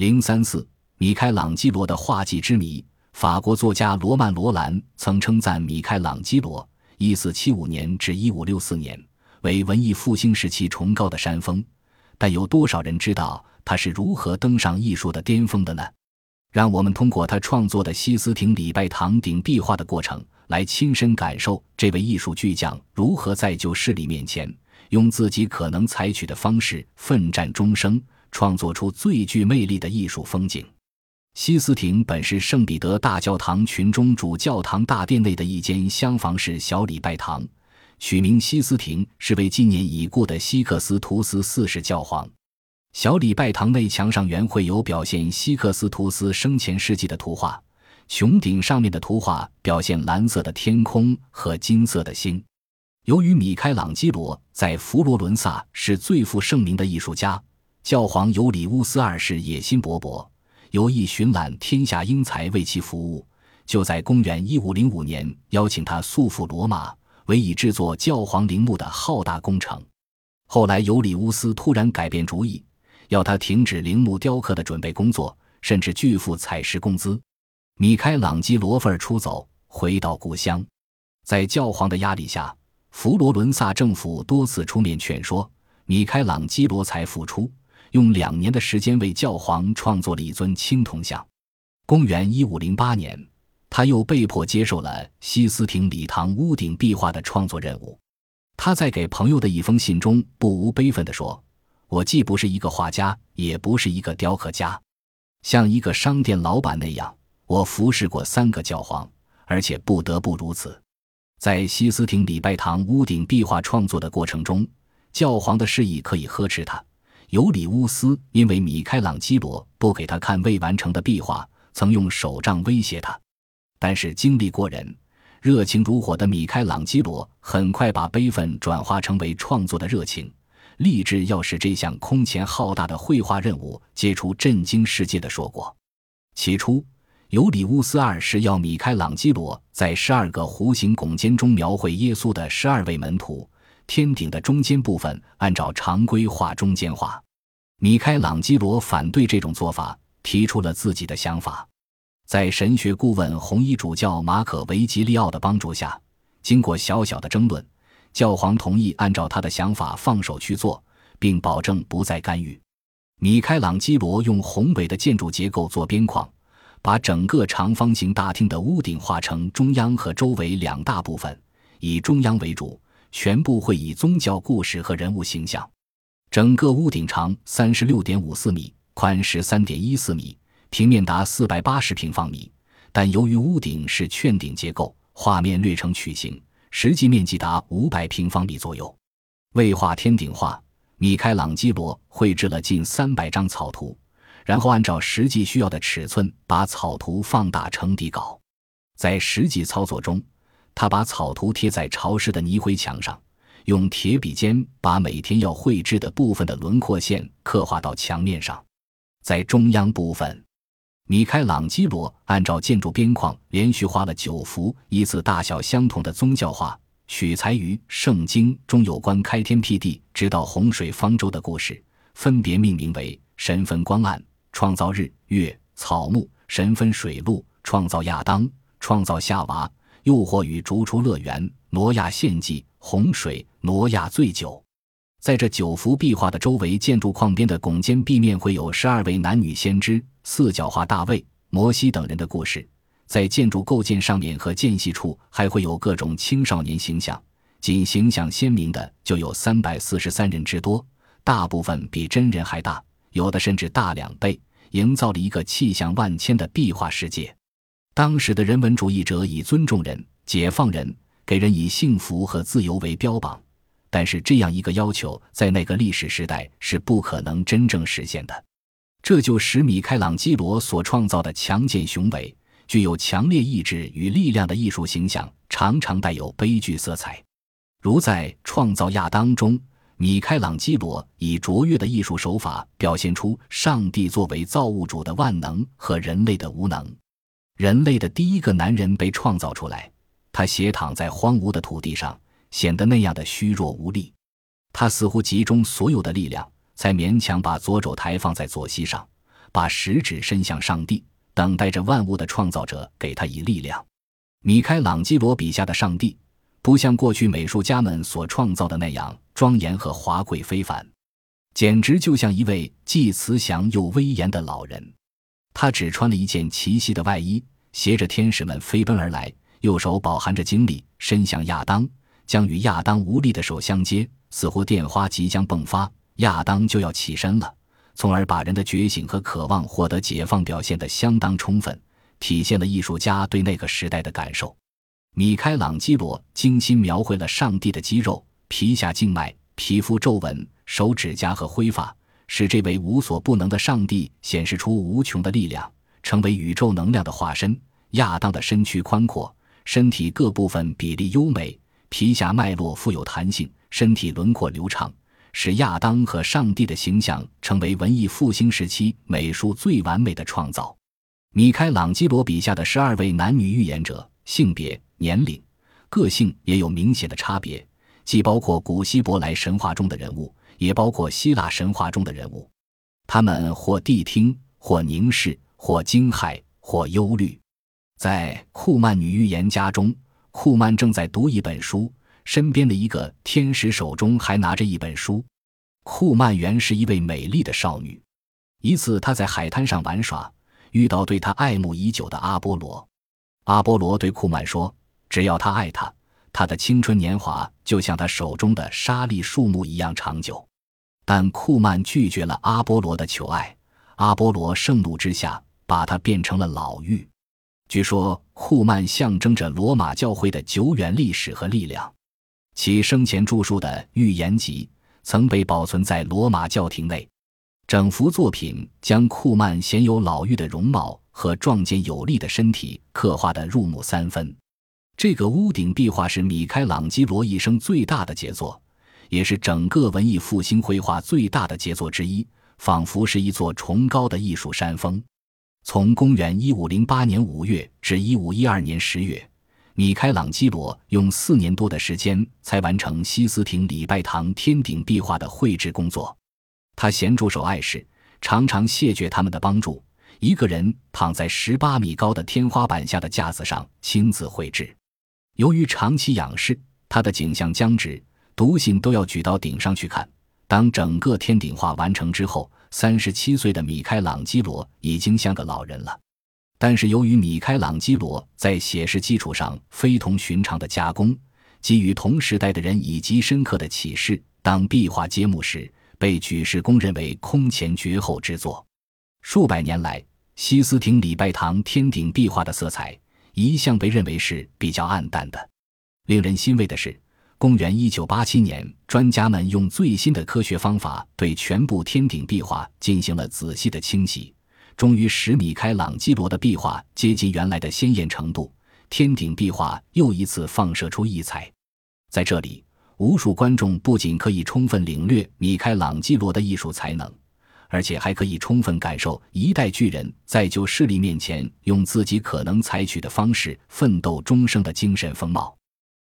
零三四，米开朗基罗的画技之谜。法国作家罗曼·罗兰曾称赞米开朗基罗（一四七五年至一五六四年）为文艺复兴时期崇高的山峰，但有多少人知道他是如何登上艺术的巅峰的呢？让我们通过他创作的西斯廷礼拜堂顶壁画的过程，来亲身感受这位艺术巨匠如何在旧势力面前，用自己可能采取的方式奋战终生，创作出最具魅力的艺术风景。西斯廷本是圣彼得大教堂群中主教堂大殿内的一间厢房式小礼拜堂，取名西斯廷是为纪念已故的西克斯图斯四世教皇。小礼拜堂内墙上原绘有表现西克斯图斯生前事迹的图画，穹顶上面的图画表现蓝色的天空和金色的星。由于米开朗基罗在佛罗伦萨是最负盛名的艺术家，教皇尤里乌斯二世野心勃勃。有意寻揽天下英才为其服务，就在公元一五零五年邀请他速赴罗马，为以制作教皇陵墓的浩大工程。后来尤里乌斯突然改变主意，要他停止陵墓雕刻的准备工作，甚至拒付采石工资。米开朗基罗愤而出走，回到故乡。在教皇的压力下，佛罗伦萨政府多次出面劝说米开朗基罗才复出。用两年的时间为教皇创作了一尊青铜像。公元一五零八年，他又被迫接受了西斯廷礼堂屋顶壁画的创作任务。他在给朋友的一封信中不无悲愤地说：“我既不是一个画家，也不是一个雕刻家，像一个商店老板那样，我服侍过三个教皇，而且不得不如此。”在西斯廷礼拜堂屋顶壁画创作的过程中，教皇的示意可以呵斥他。尤里乌斯因为米开朗基罗不给他看未完成的壁画，曾用手杖威胁他。但是经历过人、热情如火的米开朗基罗很快把悲愤转化成为创作的热情，立志要使这项空前浩大的绘画任务结出震惊世界的硕果。起初，尤里乌斯二世要米开朗基罗在十二个弧形拱肩中描绘耶稣的十二位门徒。天顶的中间部分按照常规画中间画，米开朗基罗反对这种做法，提出了自己的想法。在神学顾问红衣主教马可维吉利奥的帮助下，经过小小的争论，教皇同意按照他的想法放手去做，并保证不再干预。米开朗基罗用宏伟的建筑结构做边框，把整个长方形大厅的屋顶画成中央和周围两大部分，以中央为主。全部会以宗教故事和人物形象。整个屋顶长三十六点五四米，宽十三点一四米，平面达四百八十平方米。但由于屋顶是券顶结构，画面略呈曲形，实际面积达五百平方米左右。为画天顶画，米开朗基罗绘制了近三百张草图，然后按照实际需要的尺寸把草图放大成底稿。在实际操作中，他把草图贴在潮湿的泥灰墙上，用铁笔尖把每天要绘制的部分的轮廓线刻画到墙面上。在中央部分，米开朗基罗按照建筑边框连续画了九幅依次大小相同的宗教画，取材于《圣经》中有关开天辟地直到洪水方舟的故事，分别命名为“神分光暗”、“创造日月草木”、“神分水陆”、“创造亚当”、“创造夏娃”。诱惑与逐出乐园，挪亚献祭，洪水，挪亚醉酒。在这九幅壁画的周围建筑框边的拱肩壁面，会有十二位男女先知、四角化大卫、摩西等人的故事。在建筑构件上面和间隙处，还会有各种青少年形象，仅形象鲜明的就有三百四十三人之多，大部分比真人还大，有的甚至大两倍，营造了一个气象万千的壁画世界。当时的人文主义者以尊重人、解放人、给人以幸福和自由为标榜，但是这样一个要求在那个历史时代是不可能真正实现的。这就使米开朗基罗所创造的强健雄伟、具有强烈意志与力量的艺术形象常常带有悲剧色彩。如在《创造亚当》中，米开朗基罗以卓越的艺术手法表现出上帝作为造物主的万能和人类的无能。人类的第一个男人被创造出来，他斜躺在荒芜的土地上，显得那样的虚弱无力。他似乎集中所有的力量，才勉强把左肘抬放在左膝上，把食指伸向上帝，等待着万物的创造者给他以力量。米开朗基罗笔下的上帝，不像过去美术家们所创造的那样庄严和华贵非凡，简直就像一位既慈祥又威严的老人。他只穿了一件奇细的外衣，携着天使们飞奔而来，右手饱含着精力，伸向亚当，将与亚当无力的手相接，似乎电花即将迸发，亚当就要起身了，从而把人的觉醒和渴望获得解放表现得相当充分。体现了艺术家对那个时代的感受。米开朗基罗精心描绘了上帝的肌肉、皮下静脉、皮肤皱纹、手指甲和灰发，使这位无所不能的上帝显示出无穷的力量，成为宇宙能量的化身。亚当的身躯宽阔，身体各部分比例优美，皮下脉络富有弹性，身体轮廓流畅，使亚当和上帝的形象成为文艺复兴时期美术最完美的创造。米开朗基罗笔下的十二位男女预言者，性别、年龄、个性也有明显的差别，既包括古希伯来神话中的人物，也包括希腊神话中的人物。他们或谛听，或凝视，或惊骇，或忧虑。在库曼女预言家中，库曼正在读一本书，身边的一个天使手中还拿着一本书。库曼原是一位美丽的少女，一次她在海滩上玩耍。遇到对她爱慕已久的阿波罗，阿波罗对库曼说：“只要他爱他，她的青春年华就像他手中的沙砾树木一样长久。”但库曼拒绝了阿波罗的求爱，阿波罗盛怒之下，把他变成了老妪。据说库曼象征着罗马教会的久远历史和力量，其生前著述的《预言集》曾被保存在罗马教廷内。整幅作品将库曼鲜有老妪的容貌和壮健有力的身体刻画得入木三分。这个屋顶壁画是米开朗基罗一生最大的杰作，也是整个文艺复兴绘画最大的杰作之一，仿佛是一座崇高的艺术山峰。从公元一五零八年五月至一五一二年十月，米开朗基罗用四年多的时间才完成西斯廷礼拜堂天顶壁画的绘制工作。他娴助手爱士，常常谢绝他们的帮助，一个人躺在十八米高的天花板下的架子上亲自绘制。由于长期仰视，他的颈项僵直，读信都要举到顶上去看。当整个天顶画完成之后，三十七岁的米开朗基罗已经像个老人了。但是由于米开朗基罗在写实基础上非同寻常的加工，给予同时代的人以极深刻的启示，当壁画揭幕时。被举世公认为空前绝后之作。数百年来，西斯廷礼拜堂天顶壁画的色彩一向被认为是比较暗淡的。令人欣慰的是，公元一九八七年，专家们用最新的科学方法对全部天顶壁画进行了仔细的清洗，终于使米开朗基罗的壁画接近原来的鲜艳程度。天顶壁画又一次放射出异彩，在这里。无数观众不仅可以充分领略米开朗基罗的艺术才能，而且还可以充分感受一代巨人在旧势力面前用自己可能采取的方式奋斗终生的精神风貌。